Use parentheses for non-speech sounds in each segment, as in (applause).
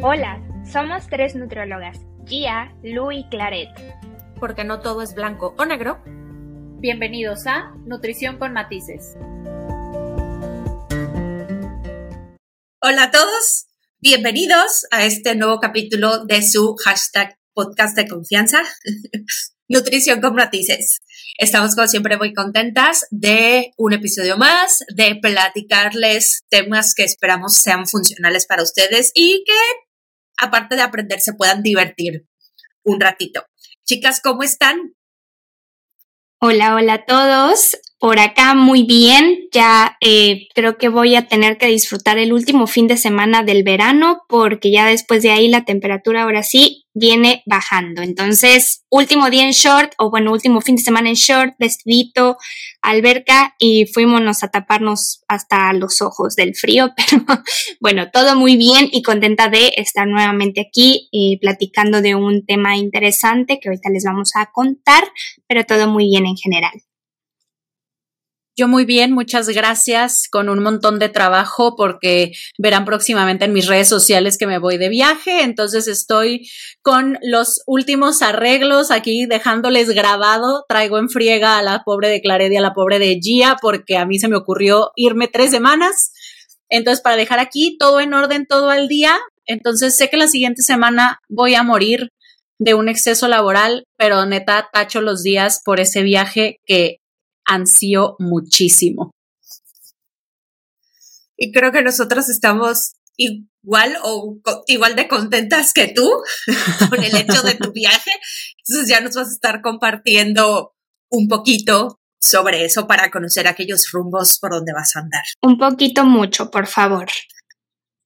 Hola, somos tres nutriólogas, Gia, Lu y Claret. Porque no todo es blanco o negro. Bienvenidos a Nutrición con Matices. Hola a todos, bienvenidos a este nuevo capítulo de su hashtag podcast de confianza, (laughs) Nutrición con Matices. Estamos como siempre muy contentas de un episodio más, de platicarles temas que esperamos sean funcionales para ustedes y que, aparte de aprender, se puedan divertir un ratito. Chicas, ¿cómo están? Hola, hola a todos. Por acá muy bien. Ya eh, creo que voy a tener que disfrutar el último fin de semana del verano porque ya después de ahí la temperatura ahora sí viene bajando. Entonces, último día en short o bueno, último fin de semana en short, vestidito, alberca y fuímonos a taparnos hasta los ojos del frío. (laughs) Pero bueno, todo muy bien y contenta de estar nuevamente aquí y platicando de un tema interesante que ahorita les vamos a contar, pero todo muy bien en general. Yo muy bien, muchas gracias, con un montón de trabajo porque verán próximamente en mis redes sociales que me voy de viaje, entonces estoy con los últimos arreglos aquí dejándoles grabado, traigo en friega a la pobre de Clared y a la pobre de Gia porque a mí se me ocurrió irme tres semanas, entonces para dejar aquí todo en orden, todo al día, entonces sé que la siguiente semana voy a morir de un exceso laboral, pero neta tacho los días por ese viaje que ansío muchísimo. Y creo que nosotros estamos igual o igual de contentas que tú (laughs) con el hecho de tu viaje. Entonces ya nos vas a estar compartiendo un poquito sobre eso para conocer aquellos rumbos por donde vas a andar. Un poquito mucho, por favor.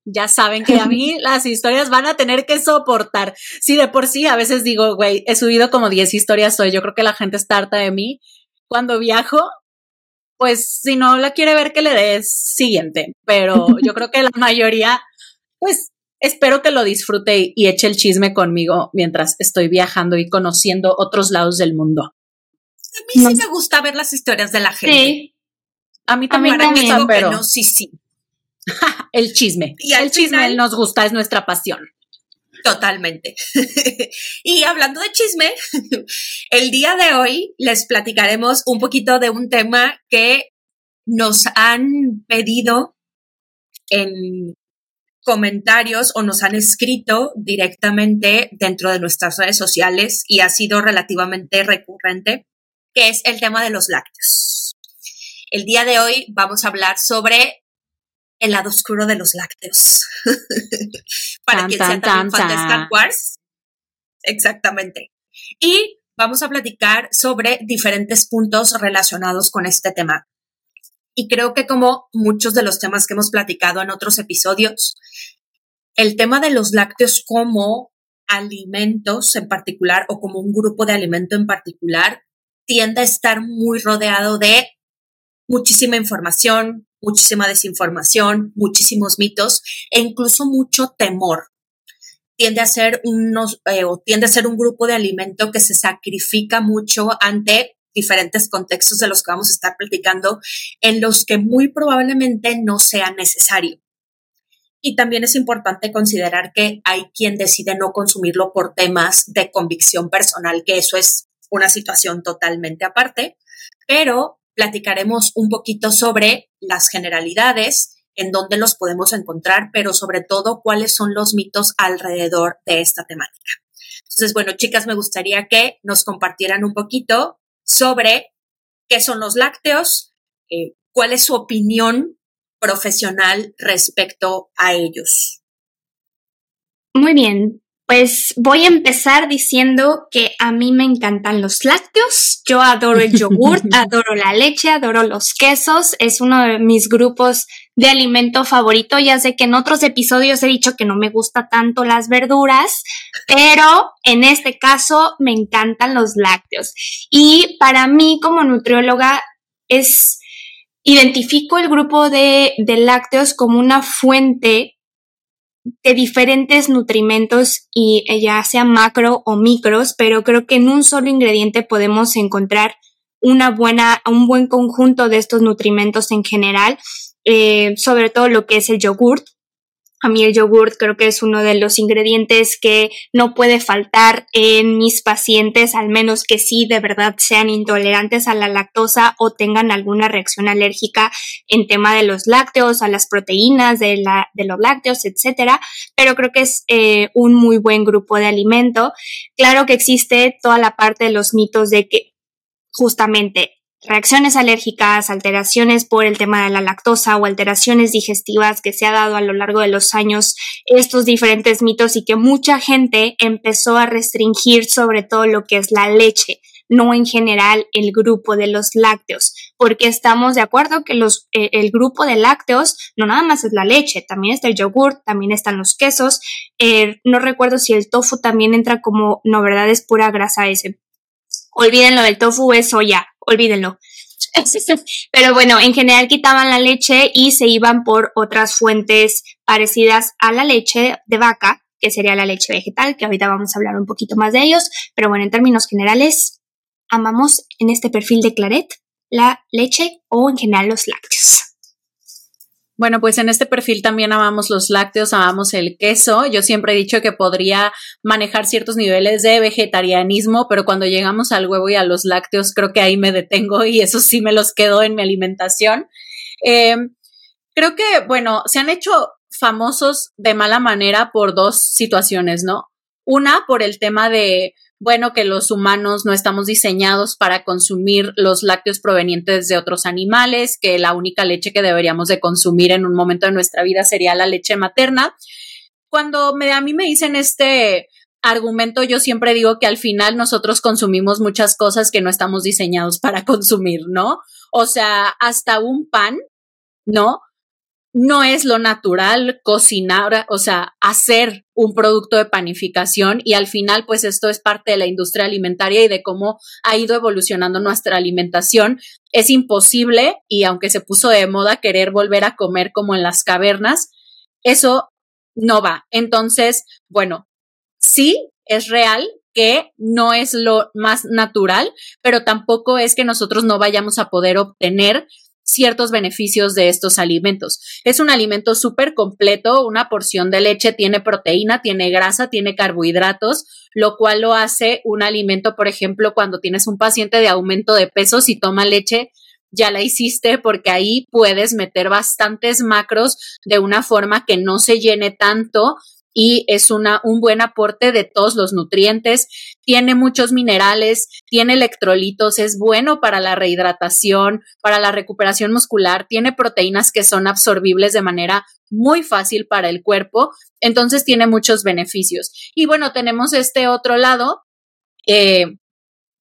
Ya saben que a mí (laughs) las historias van a tener que soportar. Sí, de por sí, a veces digo, güey, he subido como 10 historias hoy. Yo creo que la gente está harta de mí cuando viajo, pues si no la quiere ver, que le des siguiente. Pero (laughs) yo creo que la mayoría, pues espero que lo disfrute y eche el chisme conmigo mientras estoy viajando y conociendo otros lados del mundo. A mí sí me gusta ver las historias de la gente. Sí. A mí también, me gusta, pero no, sí, sí. (laughs) el chisme. Y el chisme nos gusta, es nuestra pasión. Totalmente. (laughs) y hablando de chisme, (laughs) el día de hoy les platicaremos un poquito de un tema que nos han pedido en comentarios o nos han escrito directamente dentro de nuestras redes sociales y ha sido relativamente recurrente, que es el tema de los lácteos. El día de hoy vamos a hablar sobre el lado oscuro de los lácteos. (laughs) Para quien sea también fan de Star Wars. Exactamente. Y vamos a platicar sobre diferentes puntos relacionados con este tema. Y creo que como muchos de los temas que hemos platicado en otros episodios, el tema de los lácteos como alimentos en particular o como un grupo de alimento en particular tiende a estar muy rodeado de muchísima información, muchísima desinformación, muchísimos mitos e incluso mucho temor. Tiende a ser unos, eh, tiende a ser un grupo de alimento que se sacrifica mucho ante diferentes contextos de los que vamos a estar platicando, en los que muy probablemente no sea necesario. Y también es importante considerar que hay quien decide no consumirlo por temas de convicción personal, que eso es una situación totalmente aparte, pero platicaremos un poquito sobre las generalidades, en dónde los podemos encontrar, pero sobre todo cuáles son los mitos alrededor de esta temática. Entonces, bueno, chicas, me gustaría que nos compartieran un poquito sobre qué son los lácteos, eh, cuál es su opinión profesional respecto a ellos. Muy bien, pues voy a empezar diciendo que a mí me encantan los lácteos, yo adoro el yogurt, (laughs) adoro la leche, adoro los quesos, es uno de mis grupos de alimento favorito. Ya sé que en otros episodios he dicho que no me gusta tanto las verduras, pero en este caso me encantan los lácteos. Y para mí como nutrióloga es, identifico el grupo de, de lácteos como una fuente de diferentes nutrimentos y eh, ya sea macro o micros, pero creo que en un solo ingrediente podemos encontrar una buena, un buen conjunto de estos nutrimentos en general, eh, sobre todo lo que es el yogurt. A mí el yogurt creo que es uno de los ingredientes que no puede faltar en mis pacientes, al menos que sí de verdad sean intolerantes a la lactosa o tengan alguna reacción alérgica en tema de los lácteos, a las proteínas de, la, de los lácteos, etcétera. Pero creo que es eh, un muy buen grupo de alimento. Claro que existe toda la parte de los mitos de que justamente reacciones alérgicas, alteraciones por el tema de la lactosa o alteraciones digestivas que se ha dado a lo largo de los años estos diferentes mitos y que mucha gente empezó a restringir sobre todo lo que es la leche, no en general el grupo de los lácteos, porque estamos de acuerdo que los, eh, el grupo de lácteos no nada más es la leche, también está el yogur, también están los quesos, eh, no recuerdo si el tofu también entra como, no, verdad, es pura grasa ese. Olvídenlo del tofu, es soya, olvídenlo. (laughs) Pero bueno, en general quitaban la leche y se iban por otras fuentes parecidas a la leche de vaca, que sería la leche vegetal, que ahorita vamos a hablar un poquito más de ellos. Pero bueno, en términos generales, amamos en este perfil de Claret la leche o en general los lácteos. Bueno, pues en este perfil también amamos los lácteos, amamos el queso. Yo siempre he dicho que podría manejar ciertos niveles de vegetarianismo, pero cuando llegamos al huevo y a los lácteos, creo que ahí me detengo y eso sí me los quedo en mi alimentación. Eh, creo que, bueno, se han hecho famosos de mala manera por dos situaciones, ¿no? Una, por el tema de bueno, que los humanos no estamos diseñados para consumir los lácteos provenientes de otros animales, que la única leche que deberíamos de consumir en un momento de nuestra vida sería la leche materna. Cuando me, a mí me dicen este argumento, yo siempre digo que al final nosotros consumimos muchas cosas que no estamos diseñados para (laughs) consumir, ¿no? O sea, hasta un pan, ¿no? No es lo natural cocinar, o sea, hacer un producto de panificación y al final pues esto es parte de la industria alimentaria y de cómo ha ido evolucionando nuestra alimentación. Es imposible y aunque se puso de moda querer volver a comer como en las cavernas, eso no va. Entonces, bueno, sí es real que no es lo más natural, pero tampoco es que nosotros no vayamos a poder obtener ciertos beneficios de estos alimentos. Es un alimento súper completo, una porción de leche tiene proteína, tiene grasa, tiene carbohidratos, lo cual lo hace un alimento, por ejemplo, cuando tienes un paciente de aumento de peso, si toma leche, ya la hiciste porque ahí puedes meter bastantes macros de una forma que no se llene tanto y es una, un buen aporte de todos los nutrientes. Tiene muchos minerales, tiene electrolitos, es bueno para la rehidratación, para la recuperación muscular, tiene proteínas que son absorbibles de manera muy fácil para el cuerpo, entonces tiene muchos beneficios. Y bueno, tenemos este otro lado eh,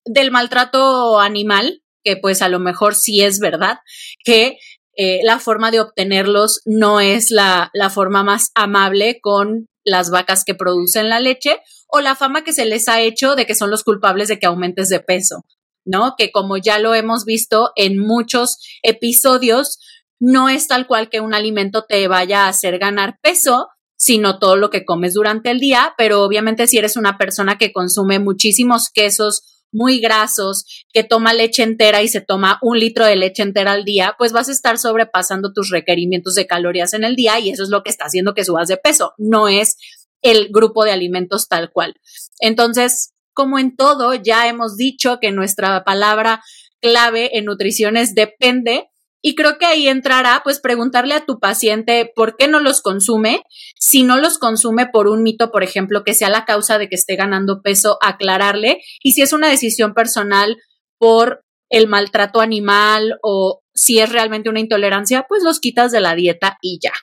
del maltrato animal, que pues a lo mejor sí es verdad, que eh, la forma de obtenerlos no es la, la, forma más amable con las vacas que producen la leche o la fama que se les ha hecho de que son los culpables de que aumentes de peso, ¿no? Que como ya lo hemos visto en muchos episodios, no es tal cual que un alimento te vaya a hacer ganar peso, sino todo lo que comes durante el día, pero obviamente si eres una persona que consume muchísimos quesos, muy grasos, que toma leche entera y se toma un litro de leche entera al día, pues vas a estar sobrepasando tus requerimientos de calorías en el día y eso es lo que está haciendo que subas de peso, no es el grupo de alimentos tal cual. Entonces, como en todo, ya hemos dicho que nuestra palabra clave en nutrición es depende y creo que ahí entrará, pues, preguntarle a tu paciente por qué no los consume. Si no los consume por un mito, por ejemplo, que sea la causa de que esté ganando peso, aclararle. Y si es una decisión personal por el maltrato animal o si es realmente una intolerancia, pues los quitas de la dieta y ya.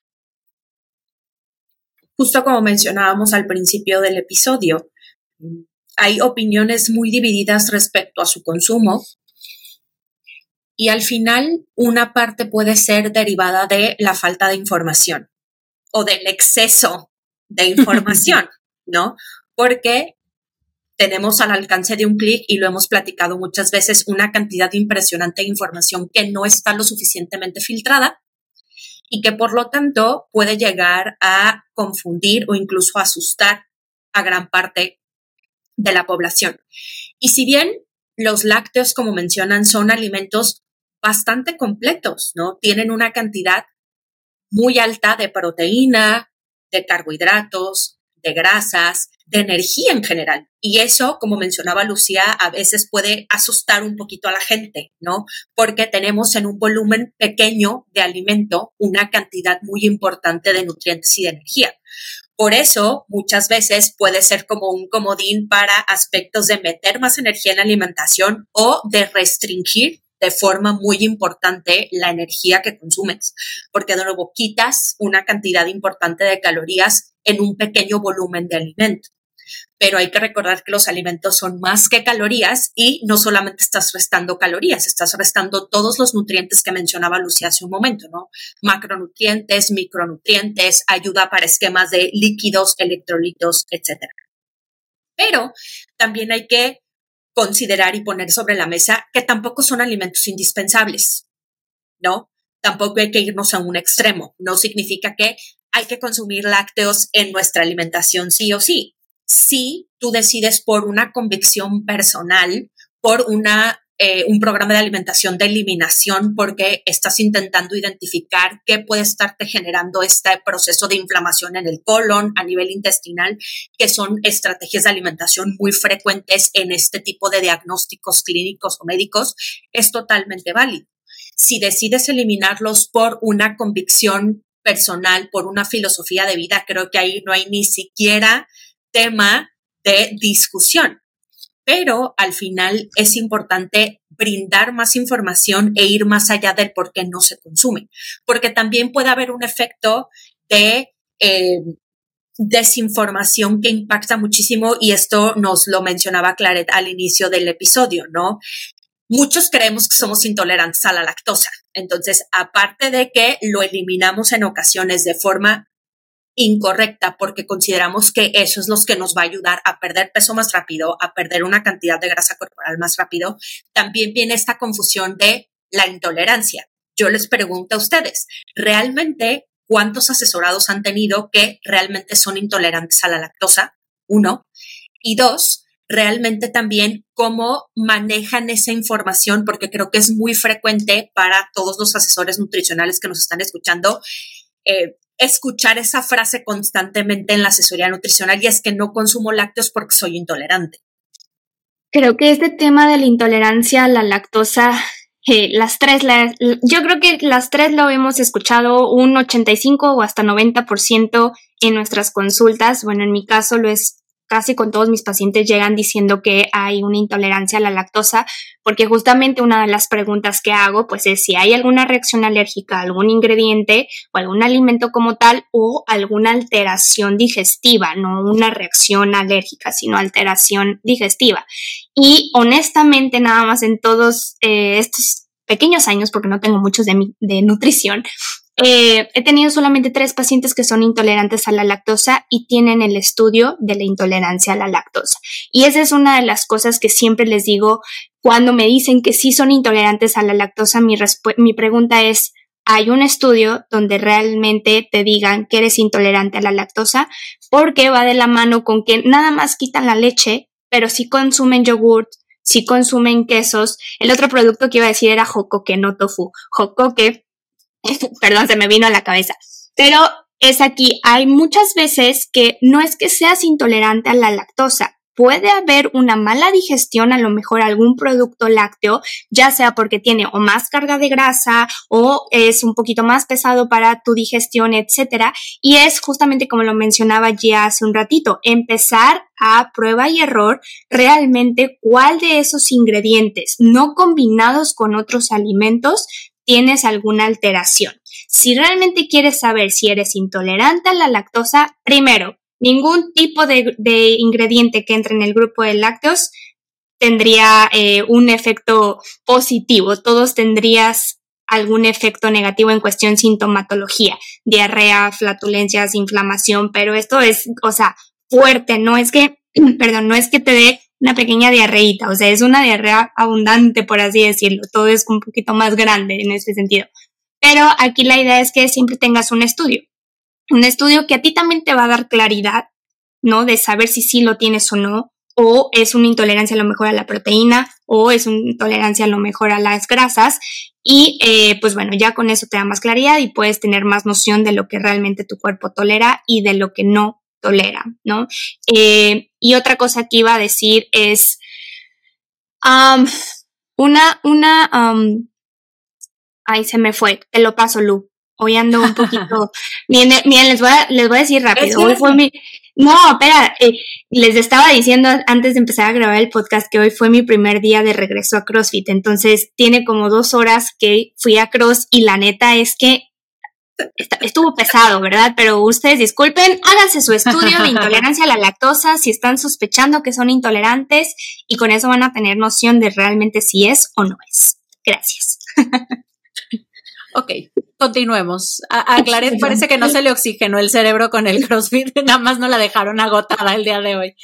Justo como mencionábamos al principio del episodio, hay opiniones muy divididas respecto a su consumo y al final una parte puede ser derivada de la falta de información o del exceso de (laughs) información, ¿no? Porque tenemos al alcance de un clic y lo hemos platicado muchas veces, una cantidad impresionante de información que no está lo suficientemente filtrada y que por lo tanto puede llegar a confundir o incluso asustar a gran parte de la población. Y si bien los lácteos, como mencionan, son alimentos bastante completos, ¿no? Tienen una cantidad muy alta de proteína, de carbohidratos, de grasas, de energía en general. Y eso, como mencionaba Lucía, a veces puede asustar un poquito a la gente, ¿no? Porque tenemos en un volumen pequeño de alimento una cantidad muy importante de nutrientes y de energía. Por eso, muchas veces puede ser como un comodín para aspectos de meter más energía en la alimentación o de restringir de forma muy importante la energía que consumes, porque de nuevo quitas una cantidad importante de calorías en un pequeño volumen de alimento pero hay que recordar que los alimentos son más que calorías y no solamente estás restando calorías, estás restando todos los nutrientes que mencionaba Lucía hace un momento, ¿no? Macronutrientes, micronutrientes, ayuda para esquemas de líquidos, electrolitos, etc. Pero también hay que considerar y poner sobre la mesa que tampoco son alimentos indispensables, ¿no? Tampoco hay que irnos a un extremo. No significa que hay que consumir lácteos en nuestra alimentación sí o sí si tú decides por una convicción personal, por una, eh, un programa de alimentación de eliminación, porque estás intentando identificar qué puede estarte generando este proceso de inflamación en el colon a nivel intestinal, que son estrategias de alimentación muy frecuentes en este tipo de diagnósticos clínicos o médicos, es totalmente válido. Si decides eliminarlos por una convicción personal, por una filosofía de vida, creo que ahí no hay ni siquiera tema de discusión. Pero al final es importante brindar más información e ir más allá del por qué no se consume, porque también puede haber un efecto de eh, desinformación que impacta muchísimo y esto nos lo mencionaba Claret al inicio del episodio, ¿no? Muchos creemos que somos intolerantes a la lactosa. Entonces, aparte de que lo eliminamos en ocasiones de forma incorrecta porque consideramos que eso es lo que nos va a ayudar a perder peso más rápido, a perder una cantidad de grasa corporal más rápido, también viene esta confusión de la intolerancia. Yo les pregunto a ustedes, ¿realmente cuántos asesorados han tenido que realmente son intolerantes a la lactosa? Uno. Y dos, realmente también cómo manejan esa información, porque creo que es muy frecuente para todos los asesores nutricionales que nos están escuchando. Eh, escuchar esa frase constantemente en la asesoría nutricional y es que no consumo lácteos porque soy intolerante. Creo que este tema de la intolerancia a la lactosa, eh, las tres, yo creo que las tres lo hemos escuchado un 85 o hasta 90% en nuestras consultas. Bueno, en mi caso lo es casi con todos mis pacientes llegan diciendo que hay una intolerancia a la lactosa, porque justamente una de las preguntas que hago pues es si hay alguna reacción alérgica a algún ingrediente o algún alimento como tal o alguna alteración digestiva, no una reacción alérgica, sino alteración digestiva. Y honestamente, nada más en todos eh, estos pequeños años, porque no tengo muchos de, de nutrición, eh, he tenido solamente tres pacientes que son intolerantes a la lactosa y tienen el estudio de la intolerancia a la lactosa. Y esa es una de las cosas que siempre les digo cuando me dicen que sí son intolerantes a la lactosa. Mi, mi pregunta es, ¿hay un estudio donde realmente te digan que eres intolerante a la lactosa? Porque va de la mano con que nada más quitan la leche, pero si consumen yogurt, si consumen quesos. El otro producto que iba a decir era jocoque, no tofu. Jocoque (laughs) perdón, se me vino a la cabeza. Pero es aquí, hay muchas veces que no es que seas intolerante a la lactosa, puede haber una mala digestión, a lo mejor algún producto lácteo, ya sea porque tiene o más carga de grasa o es un poquito más pesado para tu digestión, etcétera. Y es justamente como lo mencionaba ya hace un ratito, empezar a prueba y error realmente cuál de esos ingredientes no combinados con otros alimentos tienes alguna alteración. Si realmente quieres saber si eres intolerante a la lactosa, primero, ningún tipo de, ingrediente que entre en el grupo de lácteos tendría eh, un efecto positivo. Todos tendrías algún efecto negativo en cuestión sintomatología, diarrea, flatulencias, inflamación, pero esto es, o sea, fuerte, no es que, (clears throat) perdón, no es que te dé una pequeña diarreita, o sea, es una diarrea abundante, por así decirlo, todo es un poquito más grande en ese sentido. Pero aquí la idea es que siempre tengas un estudio, un estudio que a ti también te va a dar claridad, ¿no? De saber si sí lo tienes o no, o es una intolerancia a lo mejor a la proteína, o es una intolerancia a lo mejor a las grasas, Y eh, pues bueno, ya con eso te da más claridad y puedes tener más noción de lo que realmente tu cuerpo tolera y de lo que no tolera, ¿no? Eh, y otra cosa que iba a decir es una, una, ay, se me fue, te lo paso, Lu. Hoy ando un poquito, (laughs) miren, miren, les voy a, les voy a decir rápido, hoy fue mi, no, espera, eh, les estaba diciendo antes de empezar a grabar el podcast que hoy fue mi primer día de regreso a CrossFit, entonces tiene como dos horas que fui a Cross y la neta es que estuvo pesado, ¿verdad? Pero ustedes disculpen, háganse su estudio de (laughs) intolerancia a la lactosa si están sospechando que son intolerantes y con eso van a tener noción de realmente si es o no es. Gracias. Ok, continuemos. A, a Claret parece que no se le oxigenó el cerebro con el (laughs) CrossFit, nada más no la dejaron agotada el día de hoy.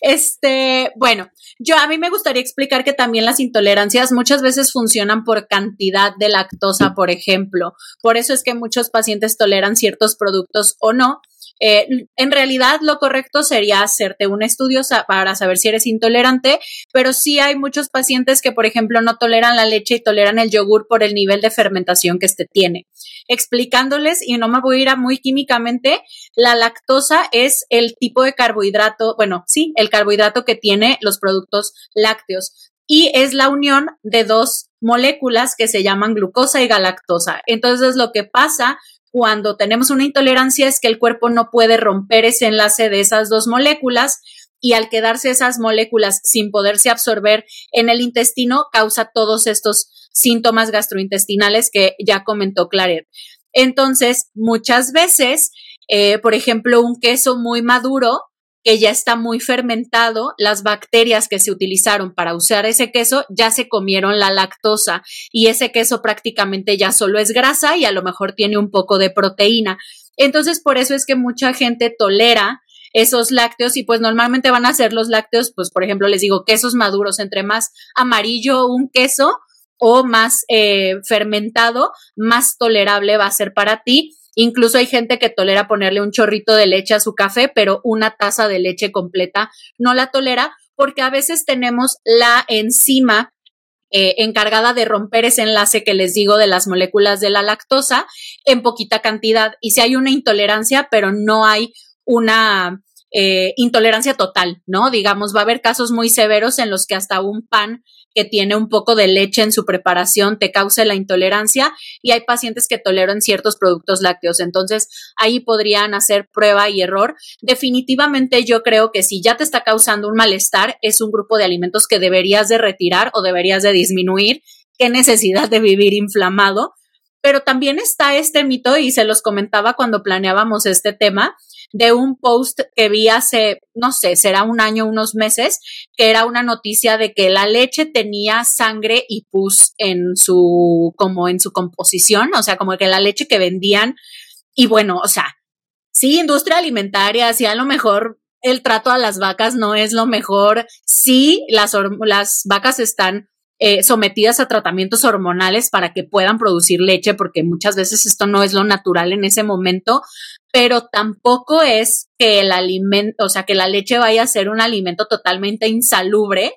Este, bueno, yo a mí me gustaría explicar que también las intolerancias muchas veces funcionan por cantidad de lactosa, por ejemplo. Por eso es que muchos pacientes toleran ciertos productos o no. Eh, en realidad, lo correcto sería hacerte un estudio para saber si eres intolerante, pero sí hay muchos pacientes que, por ejemplo, no toleran la leche y toleran el yogur por el nivel de fermentación que este tiene. Explicándoles, y no me voy a ir a muy químicamente, la lactosa es el tipo de carbohidrato, bueno, sí, el carbohidrato que tiene los productos lácteos y es la unión de dos moléculas que se llaman glucosa y galactosa. Entonces, lo que pasa cuando tenemos una intolerancia es que el cuerpo no puede romper ese enlace de esas dos moléculas y al quedarse esas moléculas sin poderse absorber en el intestino causa todos estos síntomas gastrointestinales que ya comentó Claret. Entonces, muchas veces, eh, por ejemplo, un queso muy maduro que ya está muy fermentado, las bacterias que se utilizaron para usar ese queso ya se comieron la lactosa y ese queso prácticamente ya solo es grasa y a lo mejor tiene un poco de proteína. Entonces, por eso es que mucha gente tolera esos lácteos y pues normalmente van a ser los lácteos, pues por ejemplo les digo quesos maduros, entre más amarillo un queso o más eh, fermentado, más tolerable va a ser para ti Incluso hay gente que tolera ponerle un chorrito de leche a su café, pero una taza de leche completa no la tolera porque a veces tenemos la enzima eh, encargada de romper ese enlace que les digo de las moléculas de la lactosa en poquita cantidad. Y si hay una intolerancia, pero no hay una eh, intolerancia total, ¿no? Digamos, va a haber casos muy severos en los que hasta un pan que tiene un poco de leche en su preparación te cause la intolerancia y hay pacientes que toleran ciertos productos lácteos. Entonces, ahí podrían hacer prueba y error. Definitivamente yo creo que si ya te está causando un malestar, es un grupo de alimentos que deberías de retirar o deberías de disminuir. Qué necesidad de vivir inflamado. Pero también está este mito y se los comentaba cuando planeábamos este tema de un post que vi hace, no sé, será un año, unos meses, que era una noticia de que la leche tenía sangre y pus en su, como en su composición, o sea, como que la leche que vendían, y bueno, o sea, sí, industria alimentaria, sí, a lo mejor el trato a las vacas no es lo mejor, sí, las, las vacas están eh, sometidas a tratamientos hormonales para que puedan producir leche, porque muchas veces esto no es lo natural en ese momento, pero tampoco es que el alimento, o sea, que la leche vaya a ser un alimento totalmente insalubre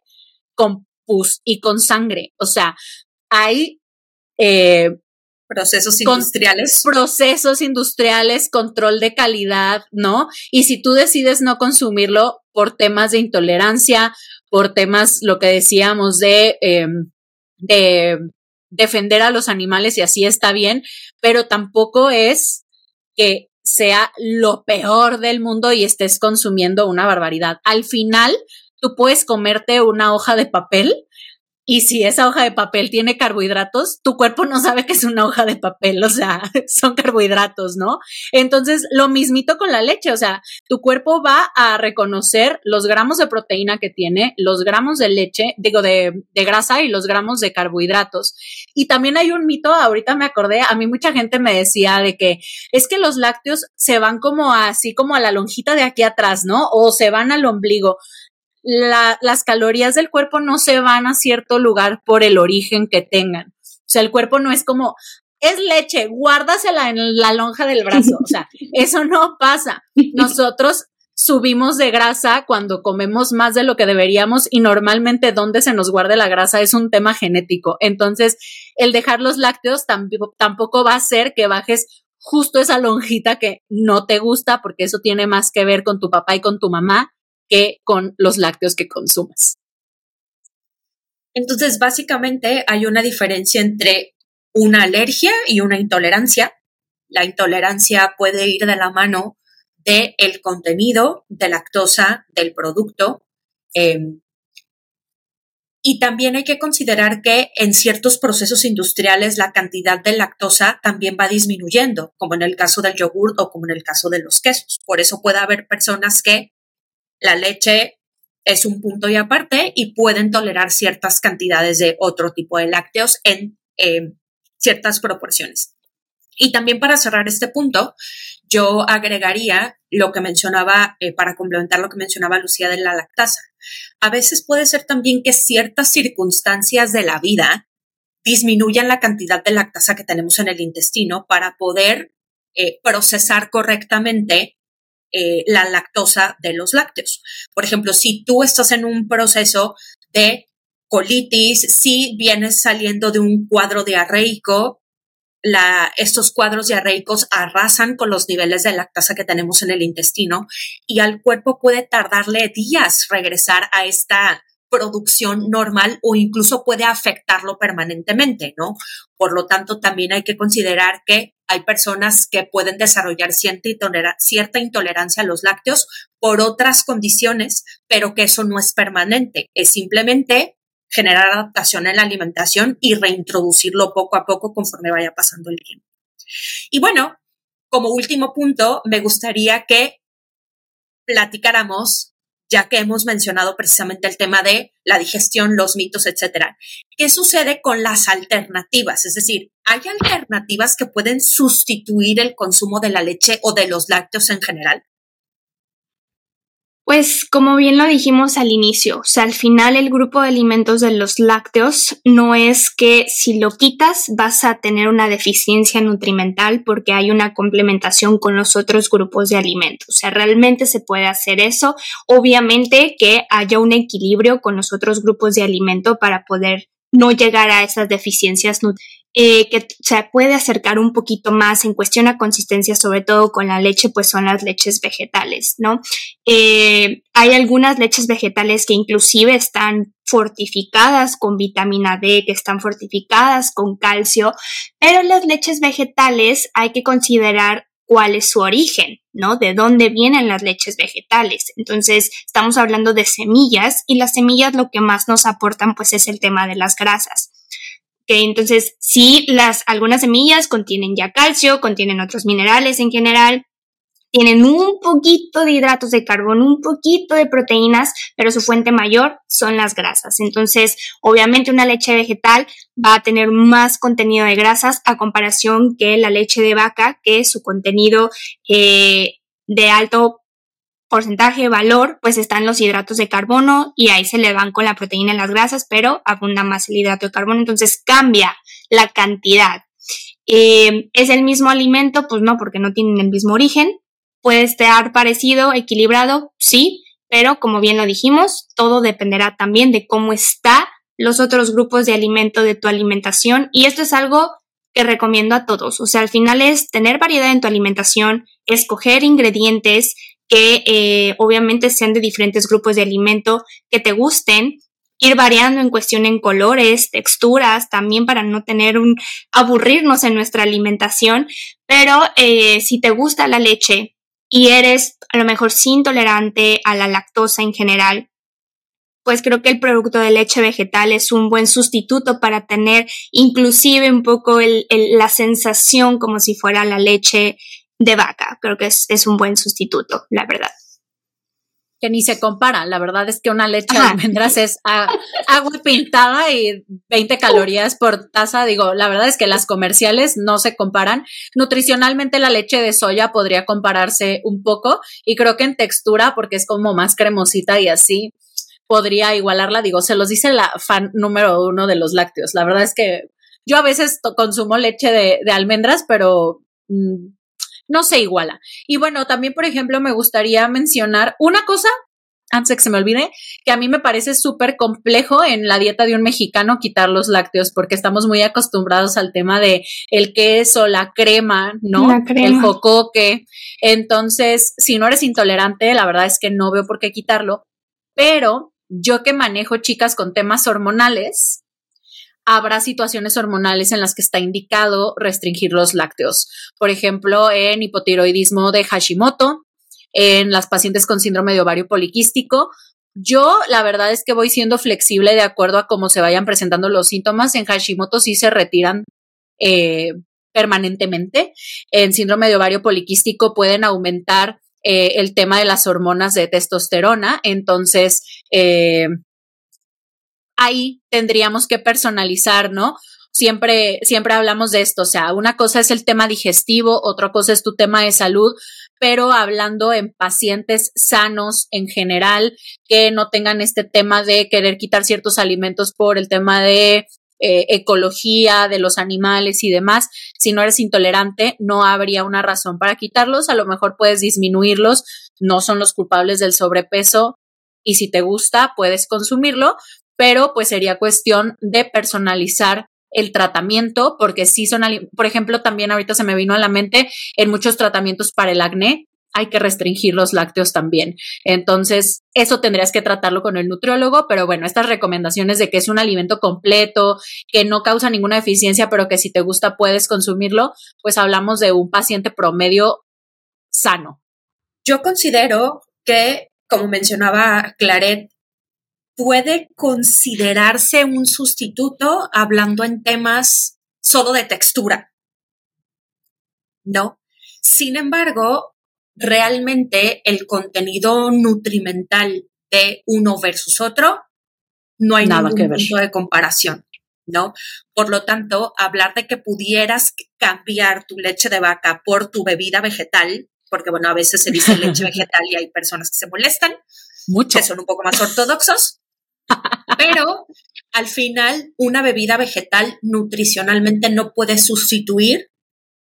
con pus y con sangre. O sea, hay eh, procesos industriales. Procesos industriales, control de calidad, ¿no? Y si tú decides no consumirlo por temas de intolerancia por temas, lo que decíamos, de, em, de defender a los animales y así está bien, pero tampoco es que sea lo peor del mundo y estés consumiendo una barbaridad. Al final, tú puedes comerte una hoja de papel y si esa hoja de papel tiene carbohidratos, tu cuerpo no sabe que es una hoja de papel, o sea, (laughs) son carbohidratos, ¿no? Entonces, lo mismito con la leche, o sea, tu cuerpo va a reconocer los gramos de proteína que tiene, los gramos de leche, digo, de, grasa y los gramos de carbohidratos. Y también hay un mito, ahorita me acordé, a mí mucha gente me decía de que es que los lácteos se van como así, como a la lonjita de aquí atrás, ¿no? O se van al ombligo las calorías del cuerpo no se van a cierto lugar por el origen que tengan. O sea, el cuerpo no es como, es leche, guárdasela en la lonja del brazo. O sea, (laughs) eso no pasa. Nosotros subimos de grasa cuando comemos más de lo que deberíamos y normalmente dónde se nos guarde la grasa es un tema genético. Entonces, el dejar los lácteos tampoco va a hacer que bajes justo esa lonjita que no te gusta porque eso tiene más que ver con tu papá y con tu mamá que con los lácteos que consumas. Entonces, básicamente hay una diferencia entre una alergia y una intolerancia. La intolerancia puede ir de la mano del el contenido de lactosa del producto. Em, y también hay que considerar que en ciertos procesos industriales la cantidad de lactosa también va disminuyendo, como en el caso del yogur o como en el caso de los quesos. Por eso puede haber personas que la leche es un punto y aparte y pueden tolerar ciertas cantidades de otro tipo de lácteos en em, ciertas proporciones. Y también para cerrar este punto, yo agregaría lo que mencionaba, eh, para complementar lo que mencionaba Lucía de la lactasa. A veces puede ser también que ciertas circunstancias de la vida disminuyan la cantidad de lactasa que tenemos en el intestino para poder eh, procesar correctamente eh, la lactosa de los lácteos. Por ejemplo, si tú estás en un proceso de colitis, si vienes saliendo de un cuadro diarreico, estos cuadros diarreicos arrasan con los niveles de lactasa que tenemos en el intestino y al cuerpo puede tardarle días regresar a esta producción normal o incluso puede afectarlo permanentemente, ¿no? Por lo tanto, también hay que considerar que hay personas que pueden desarrollar cierta, intolerancia a los lácteos por otras condiciones, pero que eso no es permanente, es simplemente generar adaptación en la alimentación y reintroducirlo poco a poco conforme vaya pasando el tiempo. Y bueno, como último punto, me gustaría que platicáramos, ya que hemos mencionado precisamente el tema de la digestión, los mitos, etcétera. ¿Qué sucede con las alternativas? Es decir, ¿hay alternativas que pueden sustituir el consumo de la leche o de los lácteos en general? Pues como bien lo dijimos al inicio, o sea, al final el grupo de alimentos de los lácteos no es que si lo quitas vas a tener una deficiencia nutrimental porque hay una complementación con los otros grupos de alimentos. O sea, realmente se puede hacer eso. Obviamente que haya un equilibrio con los otros grupos de alimento para poder no llegar a esas deficiencias nutrimentales eh, que se puede acercar un poquito más en cuestión a consistencia, sobre todo con la leche, pues son las leches vegetales, ¿no? Eh, hay algunas leches vegetales que inclusive están fortificadas con vitamina D, que están fortificadas con calcio, pero las leches vegetales hay que considerar cuál es su origen, ¿no? De dónde vienen las leches vegetales. Entonces, estamos hablando de semillas y las semillas lo que más nos aportan pues es el tema de las grasas entonces, sí, las, algunas semillas contienen ya calcio, contienen otros minerales en general, tienen un poquito de hidratos de carbono, un poquito de proteínas, pero su fuente mayor son las grasas. Entonces, obviamente una leche vegetal va a tener más contenido de grasas a comparación que la leche de vaca, que su contenido eh, de alto porcentaje, valor, pues están los hidratos de carbono y ahí se le van con la proteína y las grasas, pero abunda más el hidrato de carbono, entonces cambia la cantidad. Eh, ¿Es el mismo alimento? Pues no, porque no tienen el mismo origen. Puede estar parecido, equilibrado, sí, pero como bien lo dijimos, todo dependerá también de cómo está los otros grupos de alimento de tu alimentación y esto es algo que recomiendo a todos. O sea, al final es tener variedad en tu alimentación, escoger ingredientes que eh, obviamente sean de diferentes grupos de alimento que te gusten, ir variando en cuestión en colores, texturas, también para no tener un aburrirnos en nuestra alimentación, pero eh, si te gusta la leche y eres a lo mejor sin intolerante a la lactosa en general, pues creo que el producto de leche vegetal es un buen sustituto para tener inclusive un poco la sensación como si fuera la leche de vaca. Creo que es, un buen sustituto, la verdad que ni se compara. La verdad es que una leche de almendras es agua pintada y 20 calorías por taza. Digo, la verdad es que las comerciales no se comparan. Nutricionalmente la leche de soya podría compararse un poco y creo que en textura, porque es como más cremosita y así, podría igualarla. Digo, se los dice la fan número uno de los lácteos. La verdad es que yo a veces consumo leche de, almendras, pero... Mm, no se iguala. Y bueno, también, por ejemplo, me gustaría mencionar una cosa antes de que se me olvide, que a mí me parece súper complejo en la dieta de un mexicano quitar los lácteos, porque estamos muy acostumbrados al tema de el queso, la crema, ¿no? El jocoque. Entonces, si no eres intolerante, la verdad es que no veo por qué quitarlo. Pero yo que manejo chicas con temas hormonales, habrá situaciones hormonales en las que está indicado restringir los lácteos. Por ejemplo, en hipotiroidismo de Hashimoto, en las pacientes con síndrome de ovario poliquístico. Yo, la verdad es que voy siendo flexible de acuerdo a cómo se vayan presentando los síntomas. En Hashimoto sí se retiran eh, permanentemente. En síndrome de ovario poliquístico pueden aumentar eh, el tema de las hormonas de testosterona. Entonces, eh, ahí tendríamos que personalizar, ¿no? Siempre, siempre hablamos de esto, o sea, una cosa es el tema digestivo, otra cosa es tu tema de salud, pero hablando en pacientes sanos en general, que no tengan este tema de querer quitar ciertos alimentos por el tema de eh, ecología de los animales y demás. Si no eres intolerante, no habría una razón para quitarlos. A lo mejor puedes disminuirlos. No son los culpables del sobrepeso y si te gusta, puedes consumirlo, pero pues sería cuestión de personalizar el tratamiento, porque sí son, por ejemplo, también ahorita se me vino a la mente, en muchos tratamientos para el acné hay que restringir los lácteos también. Entonces, eso tendrías que tratarlo con el nutriólogo, pero bueno, estas recomendaciones de que es un alimento completo, que no causa ninguna deficiencia, pero que si te gusta puedes consumirlo, pues hablamos de un paciente promedio sano. Yo considero que, como mencionaba Claret, puede considerarse un sustituto hablando en temas solo de textura. ¿No? Sin embargo, realmente el contenido nutrimental de uno versus otro, no hay nada que ver. punto de comparación, ¿no? Por lo tanto, hablar de que pudieras cambiar tu leche de vaca por tu bebida vegetal, porque bueno, a veces se dice leche (laughs) vegetal y hay personas que se molestan, Mucho. que son un poco más ortodoxos, pero al final, una bebida vegetal nutricionalmente no puede sustituir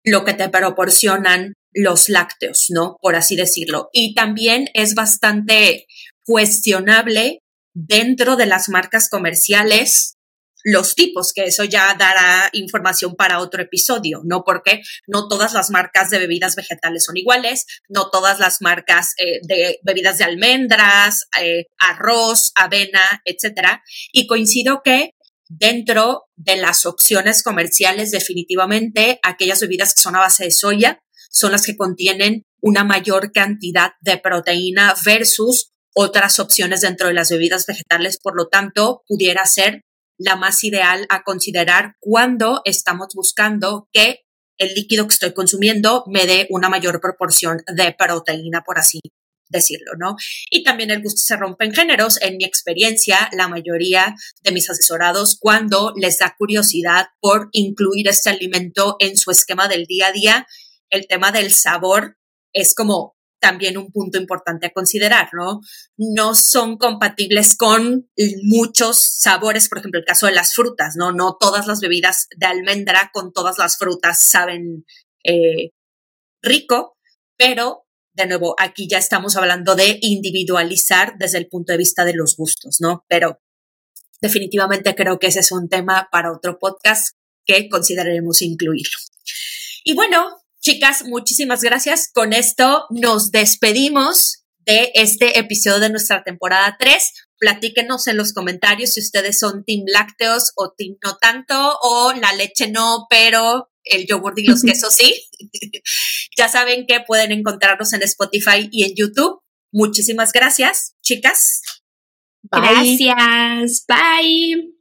lo que te proporcionan los lácteos, ¿no? Por así decirlo. Y también es bastante cuestionable dentro de las marcas comerciales los tipos, que eso ya dará información para otro episodio, ¿no? Porque no todas las marcas de bebidas vegetales son iguales, no todas las marcas eh, de bebidas de almendras, eh, arroz, avena, etcétera. Y coincido que dentro de las opciones comerciales, definitivamente, aquellas bebidas que son a base de soya son las que contienen una mayor cantidad de proteína versus otras opciones dentro de las bebidas vegetales. Por lo tanto, pudiera ser la más ideal a considerar cuando estamos buscando que el líquido que estoy consumiendo me dé una mayor proporción de proteína, por así decirlo, ¿no? Y también el gusto se rompe en géneros. En mi experiencia, la mayoría de mis asesorados, cuando les da curiosidad por incluir este alimento en su esquema del día a día, el tema del sabor es como también un punto importante a considerar, ¿no? No son compatibles con muchos sabores, por ejemplo, el caso de las frutas, ¿no? No todas las bebidas de almendra con todas las frutas saben eh, rico, pero de nuevo, aquí ya estamos hablando de individualizar desde el punto de vista de los gustos, ¿no? Pero definitivamente creo que ese es un tema para otro podcast que consideraremos incluirlo. Y bueno, Chicas, muchísimas gracias. Con esto nos despedimos de este episodio de nuestra temporada 3. Platíquenos en los comentarios si ustedes son Team Lácteos o Team No Tanto o la leche no, pero el yogur y los quesos sí. (laughs) ya saben que pueden encontrarnos en Spotify y en YouTube. Muchísimas gracias, chicas. Gracias. Bye.